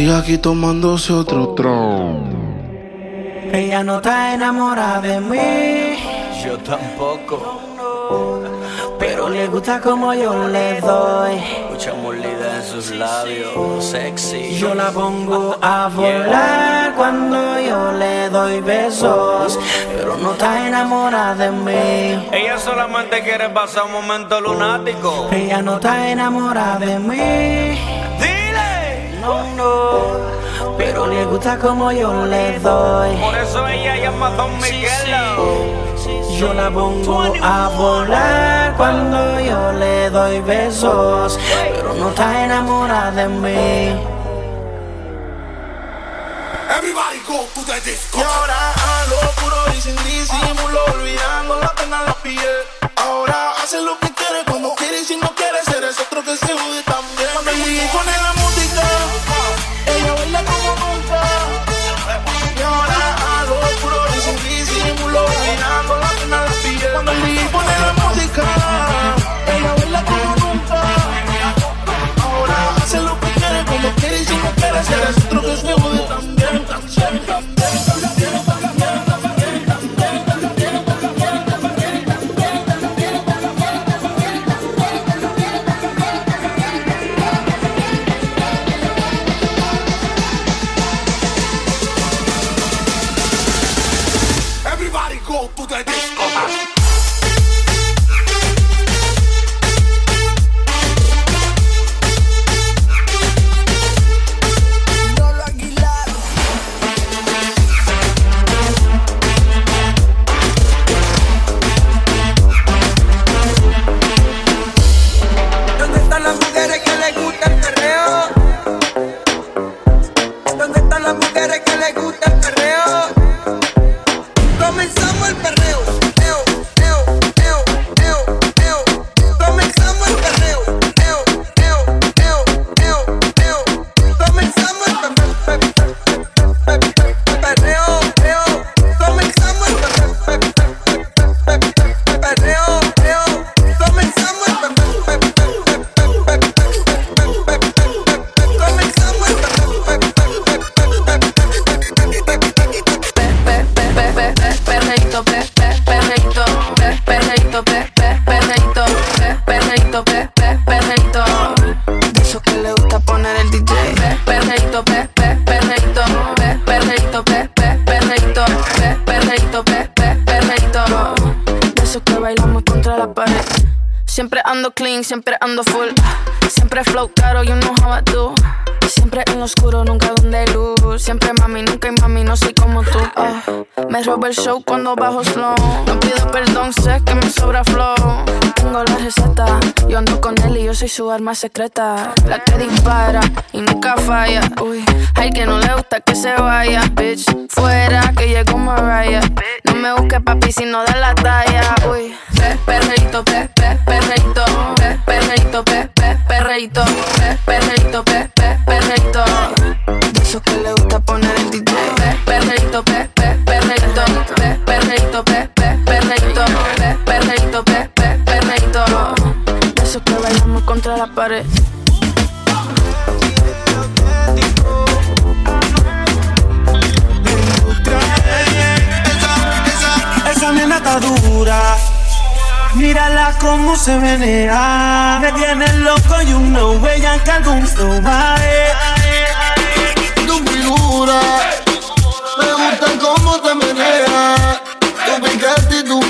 Sigue aquí tomándose otro tron. Ella no está enamorada de mí. Yo tampoco. Pero le gusta como yo le doy. Mucha molida en sus labios, sexy. Yo la pongo a volar cuando yo le doy besos. Pero no está enamorada de mí. Ella solamente quiere pasar un momento lunático. Ella no está enamorada de mí. No, no. Pero le gusta como yo le doy. Por eso ella llama a Don Miguelo. Yo la pongo a volar cuando yo le doy besos, pero no está enamorada de mí. Everybody go to the disco. Y ahora a lo puro y sin disimulo, olvidando la pena en la piel. Ahora hace lo que quiere cuando quiere y si no quiere ser es otro que se jode también. Cuando el pone la mujeres que les gusta el perreo? Comenzamos el perreo. Siempre ando full. Siempre flow me robo el show cuando bajo slow. No pido perdón, sé que me sobra flow. Tengo la receta, yo ando con él y yo soy su arma secreta. La que dispara y nunca falla. Uy, hay que no le gusta que se vaya, bitch. Fuera que llegó Mariah. No me busques papi si no da la talla. Uy, pe, perreito, pe, pe, perreito, pe, perreito, pe, pe, perreito, pe, perreito, pe, pe, perreito. De esos que le gusta poner el DJ. Pe, perreito, pe, pe, perreito, pe, perreito, pe, pe, perreito, pe, perreito, pe, pe, perreito. De esos que bailamos contra la pared. Esa nena está dura. Mírala cómo se menea. Me tiene loco y un no ella que algún flow figura, me gusta cómo te menea. Tu piquete y tu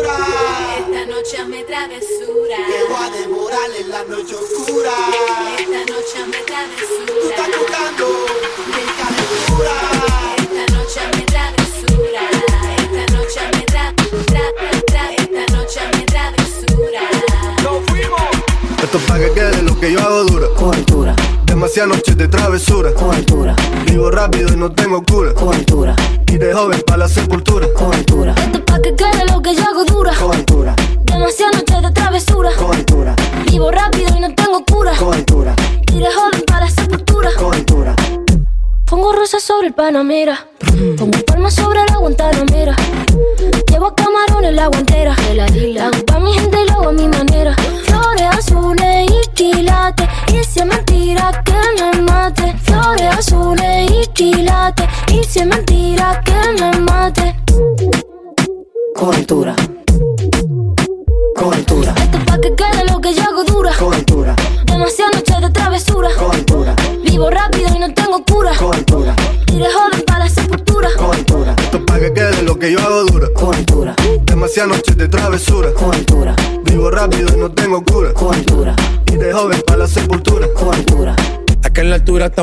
Esta noche hazme travesura. Llego a devorar en la noche oscura. Esta noche hazme travesura. Tú estás tocando mi calentura. Esta noche hazme travesura. Esta noche hazme travesura. Esta noche travesura. Fuimos. Esto es para que quede lo que yo hago duro. Demasiadas noches de travesura. Cobertura. Vivo rápido y no tengo cura. Cobertura. Y de joven para la sepultura. Cobertura. Esto pa' que quede lo que yo hago dura. Cobertura. Demasiadas noches de travesura. Cobertura. Vivo rápido y no tengo cura. Cobertura. Y de joven para la sepultura. Cobertura Pongo rosas sobre el Panamera. Pongo palmas sobre la Guantanamera. Llevo camarones la guantera. La pa' mi gente y lo hago a mi manera. Flores azules y quilates. Y si es mentira que me mate. Flores azules y quilates. Y si es mentira que me mate. Cobertura. Cobertura.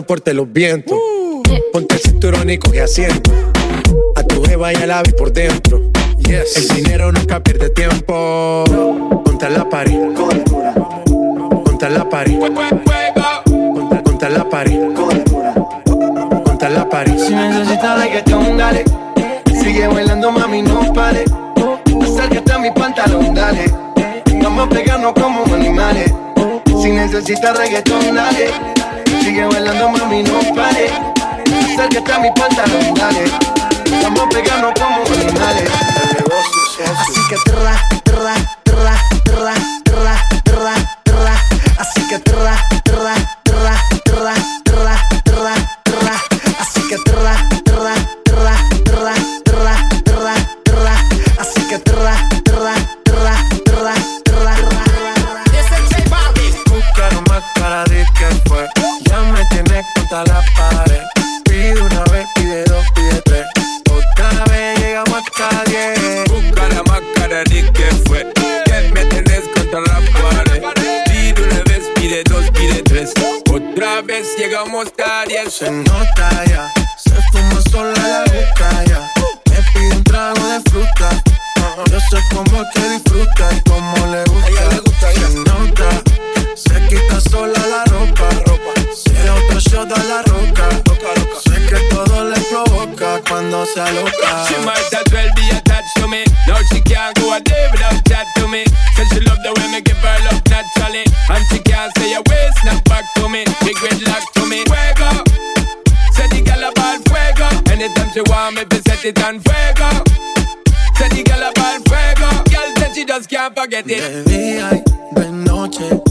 tan los vientos. Ponte el cinturón y coge asiento. A tu jeva y al ave por dentro. Yes. El dinero nunca pierde tiempo. Contra la pared. Contra la pared. Contra, la pared. Contra la pared. Si necesitas reggaetón, dale. Sigue bailando, mami, no pare. Acércate a mi pantalón, dale. Vamos a pegarnos como animales. Si necesitas reggaetón, dale Sigue bailando, mami, no pare. Acércate a mi pantalón, dale. Vamos a pegarnos como animales. Así que tra, tra, tra, tra, tra, tra, tra. Así que tra, tra. get it on fuego. Said the girl about fuego. Girl said she just can't forget it. De día de noche.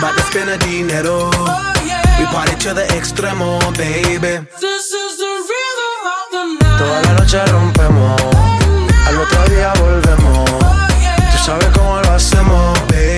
bout to spend a dinero. Oh, yeah. We party to the extremo, baby. This is the rhythm of the night. Toda la noche rompemos. Al otro día volvemos. Oh, yeah. Tú sabes cómo lo hacemos, baby.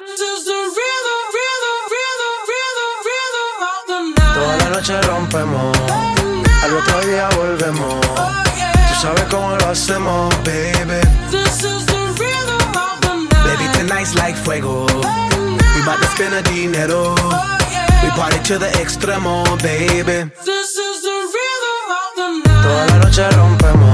hacemos. Tú sabes cómo lo hacemos, baby. This is the rhythm of the night. Baby, tonight's like fuego. Oh. We bout to spend a dinero. Oh, yeah. We party to the extremo, baby. This is the rhythm of the night. Toda la noche rompemos.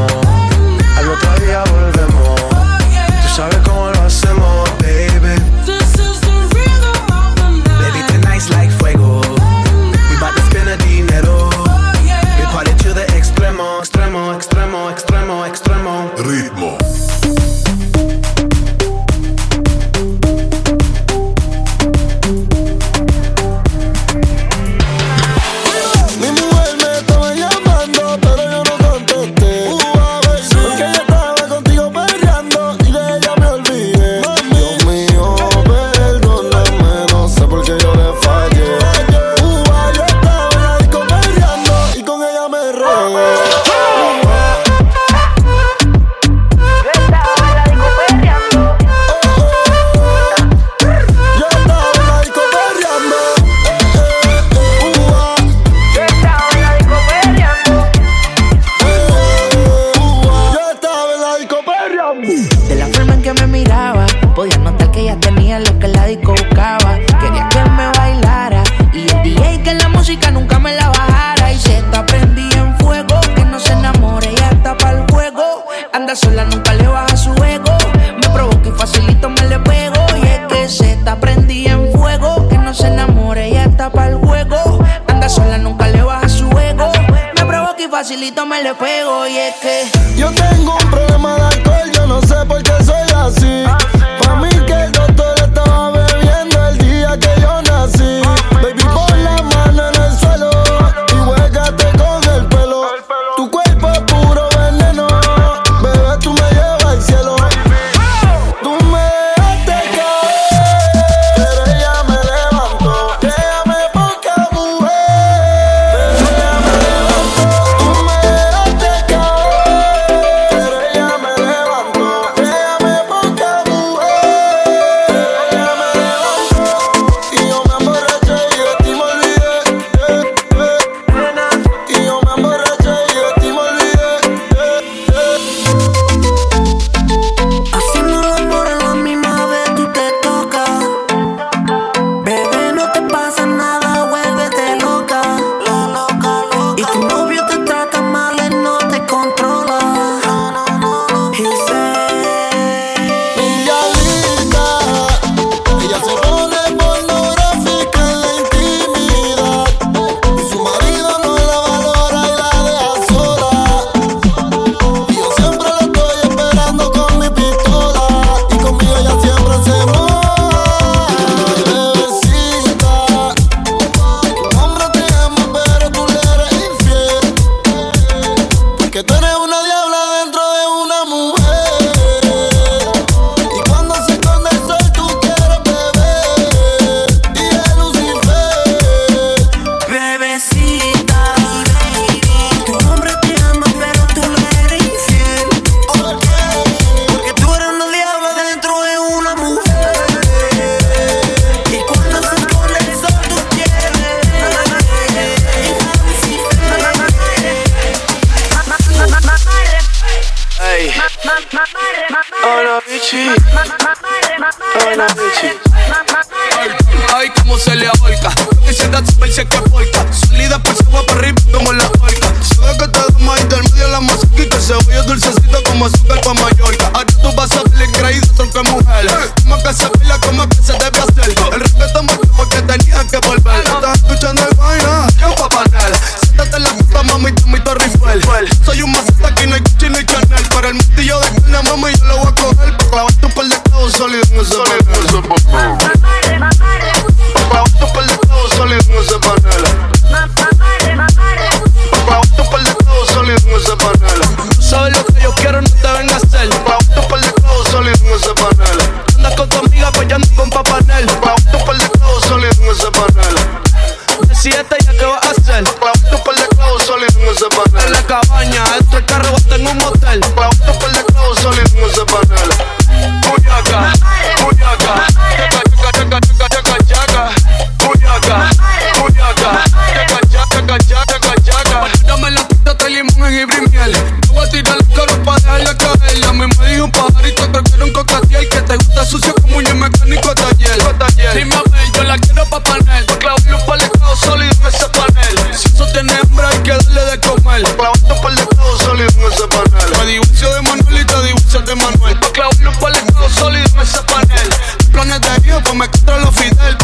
divorcio de Manuel y te divorcio de Manuel. Pa' clavarnos por estado sólido en ese panel. Planes de hijo, pues me contra los Fidel.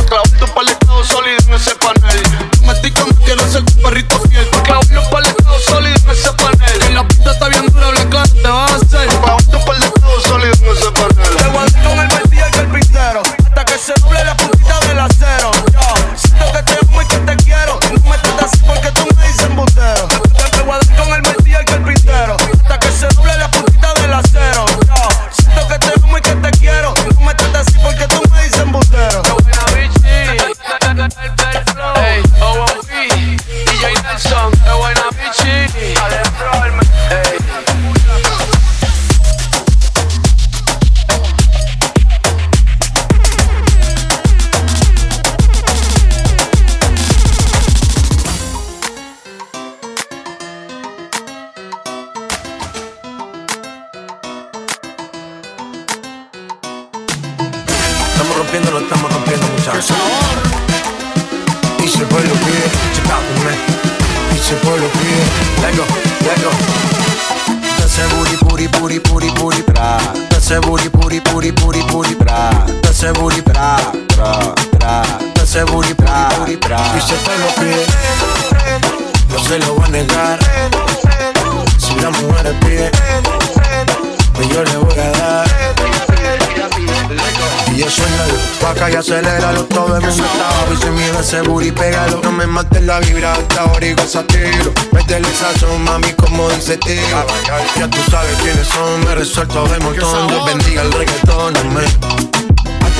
resuelto de montón. Dios bendiga el reggaetón, amén.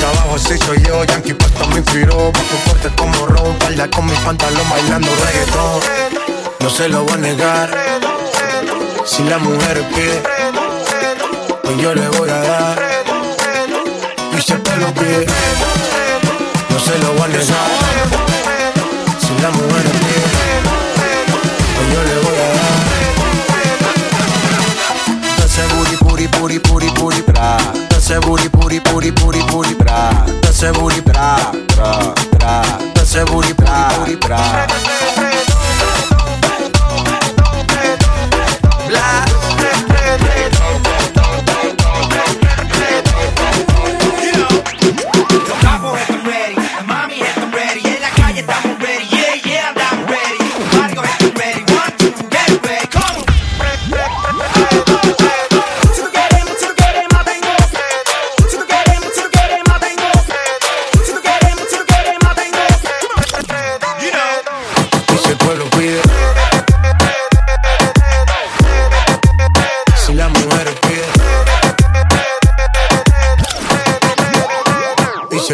Abajo así soy yo, Yankee Pasta me inspiró. Bajo fuerte como Ron, baila con mi pantalón bailando reggaetón. No se lo voy a negar. Si la mujer pide Pues yo le voy a dar. Y siempre lo pide No se lo voy a negar. Si la mujer pide Pues yo le voy a dar booty, booty, booty, bra. That's a booty, booty, booty, booty, booty, bra. That's a booty, bra, bra, bra. That's a booty, bra, booty, bra. Blah. You know,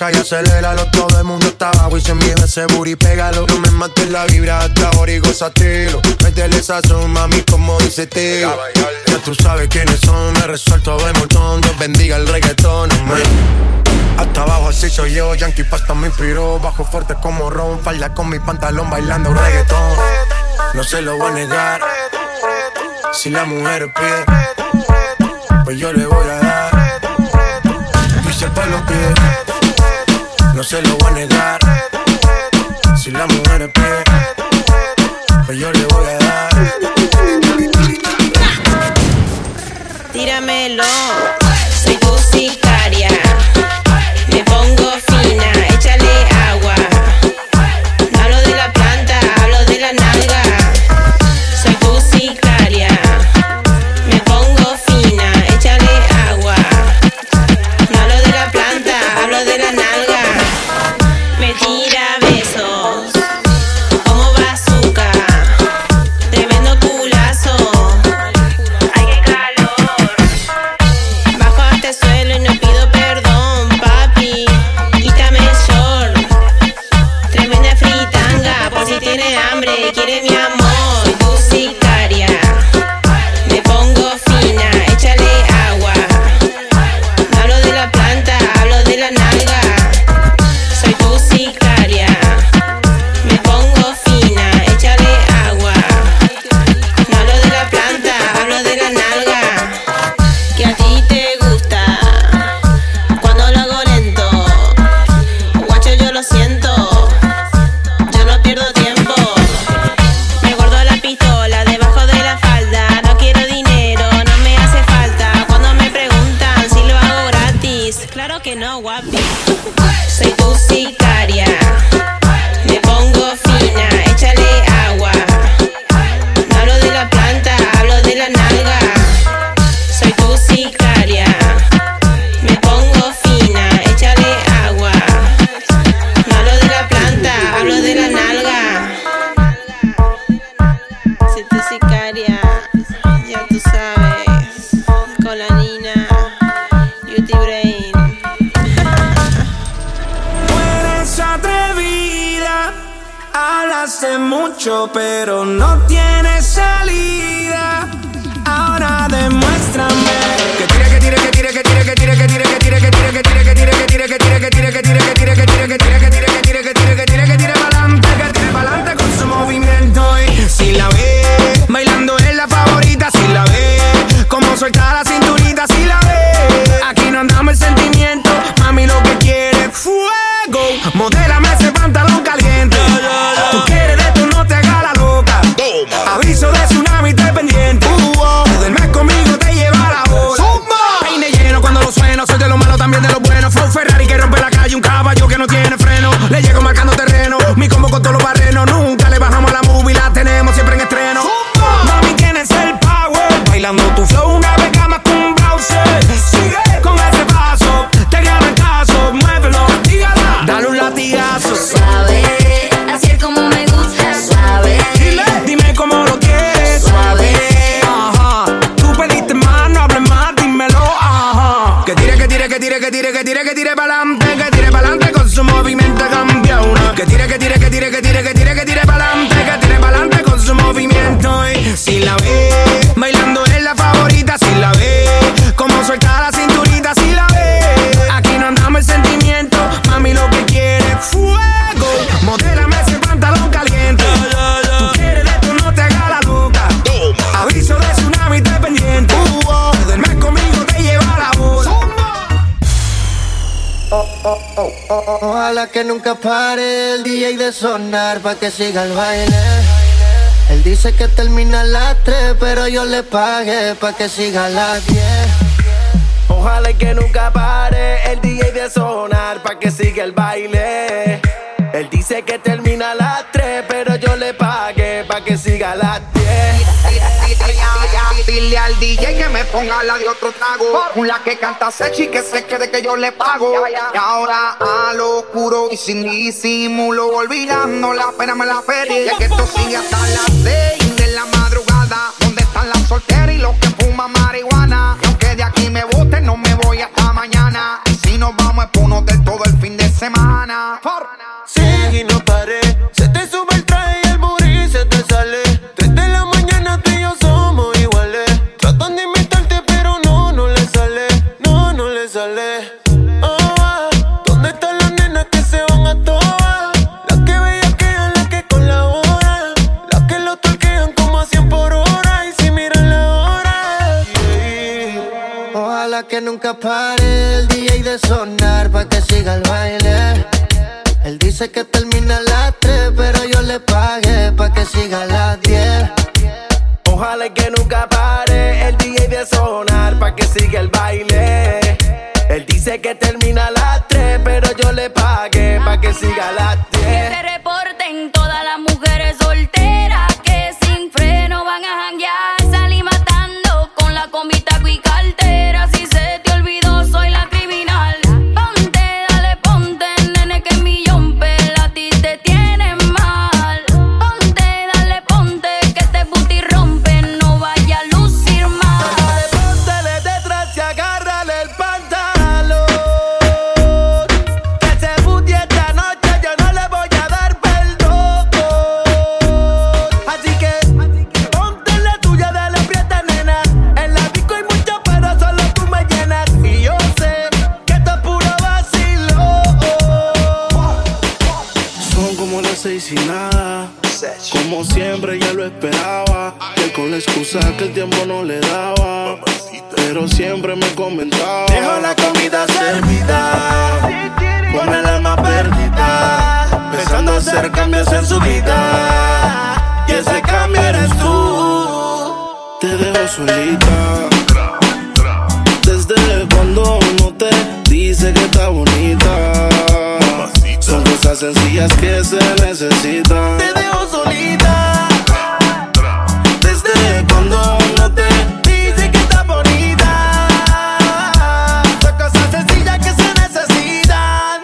y aceléralo. Todo el mundo está abajo y se mide ese booty, pégalo. No me mates la vibra hasta ahora y gozatelo. Métele esa son, mami, como dice tío. Ya tú sabes quiénes son, me resuelto de montón. Dios bendiga el reggaetón. Hasta abajo así soy yo, Yankee Pasta me inspiró Bajo fuerte como Ron, falda con mi pantalón bailando reggaetón No se lo voy a negar Si la mujer pide Pues yo le voy a dar Y pueblo pide No se lo voy a negar. Si la mujer pide Pues yo le voy a dar. Tíramelo, tire, que tire, que tire, que tire, pa'lante, que tire pa'lante con su movimiento campeona. Que tire, que tire, que tire, que tire, que tire, que tire pa'lante, que tire pa'lante con su movimiento. Y si la ve bailando es la favorita, si la ve como suelta la Ojalá que nunca pare el DJ de sonar pa' que siga el baile. Él dice que termina a las 3, pero yo le pagué pa' que siga a las 10. Ojalá que nunca pare el DJ de sonar pa' que siga el baile. Él dice que termina a las 3, pero yo le pagué pa' que siga a las 10. Dile al DJ que me ponga la de otro trago. La que canta Sechi que se quede que yo le pago. Y ahora a lo oscuro y sin disimulo, olvidando la pena me la feria. Y es que esto sigue hasta las 6 de la madrugada. ¿Dónde están las solteras y los que fuman marihuana? Y aunque de aquí me boten, no me voy hasta mañana. Y si nos vamos es por uno que nunca pare el DJ de sonar pa' que siga el baile. Él dice que termina a las 3, pero yo le pagué pa' que siga a las 10. Ojalá que nunca pare el DJ de sonar pa' que siga el baile. Él dice que termina a las 3, pero yo le pagué pa' que siga a las 10. Desde cuando no te dice que está bonita. Son cosas sencillas que se necesitan.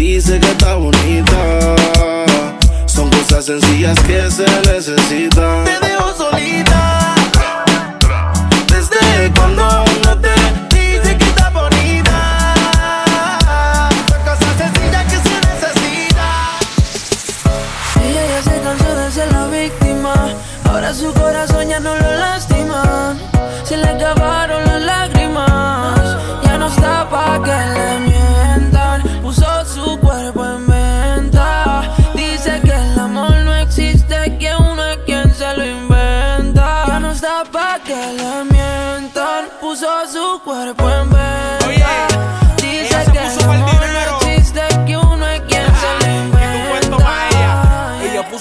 dice que está bonita. Son cosas sencillas que se necesitan. Te dejo solita. Desde cuando no te dice que está bonita. Son cosas sencillas que se necesitan. Ella ya se cansó de ser la víctima. Ahora su corazón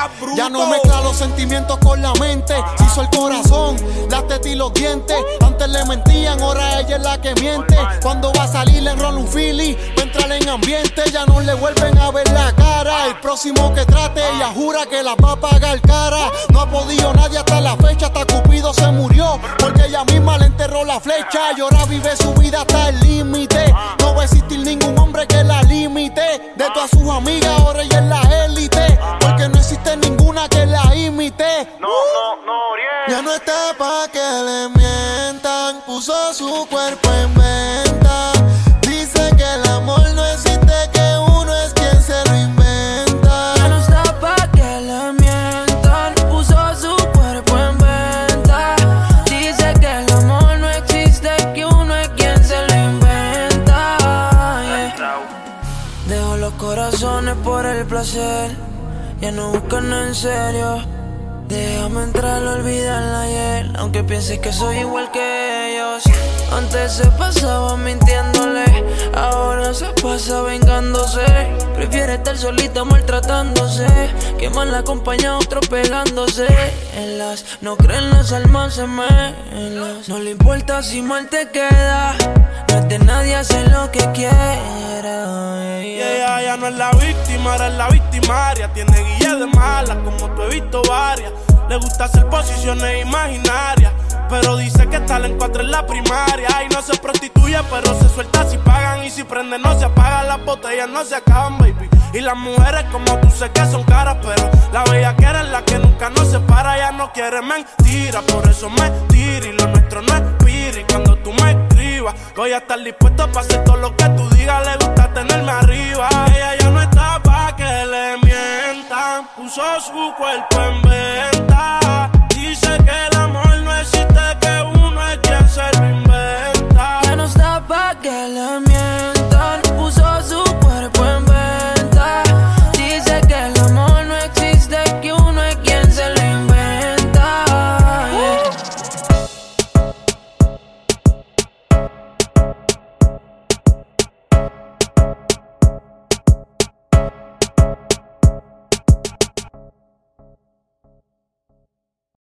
seas bruto. Ya no mezcla los sentimientos con la mente. Se hizo el corazón, las tetas y los dientes. Antes le mentían, ahora ella es la que miente. Cuando va a salir le enrola un fili. Va a entrar en ambiente, ya no le vuelven a ver la cara. El próximo que trate, ella jura que la va a pagar cara. No ha podido nadie hasta la fecha, hasta Cupido se murió. Porque ella misma le enterró la flecha. Y ahora vive su vida hasta el límite. No va a existir ningún hombre que la limite. De todas sus amigas, ahora ella es la élite que la imité. No, no, no, Ya no está pa' que le mientan. Puso su cuerpo en venta. Dice que el amor no existe, que uno es quien se lo inventa. Ya no está pa' que le mientan. Puso su cuerpo en venta. Dice que el amor no existe, que uno es quien se lo inventa. Dejo los corazones por el placer no buscan en serio. Déjame entrar, olvidarla ayer. Aunque pienses que soy igual que ellos. Antes se pasaba mintiéndole. Ahora se pasa vengándose. Prefiere estar solita maltratándose. Que mal acompañado otro pegándose. En las no creen las almas gemelas. No le importa si mal te queda. No es de nadie hacer lo que quiera. Ella ya no es la víctima, era la victimaria. Tiene guía de mala, como tú he visto varias. Le gusta hacer posiciones imaginarias. Pero dice que está en cuatro en la primaria. Y no se prostituye, pero se suelta si pagan. Y si prende, no se apagan. Las botellas no se acaban, baby. Y las mujeres, como tú sé que son caras. Pero la bella que eres la que nunca nos separa. Ya no quiere mentira, por eso me tira. Y lo nuestro no es piri. Cuando tú me escribas, voy a estar dispuesto para hacer todo lo que tú digas. Le gusta tenerme arriba. Ella ya no está pa' que le mientan. Puso su cuerpo en venta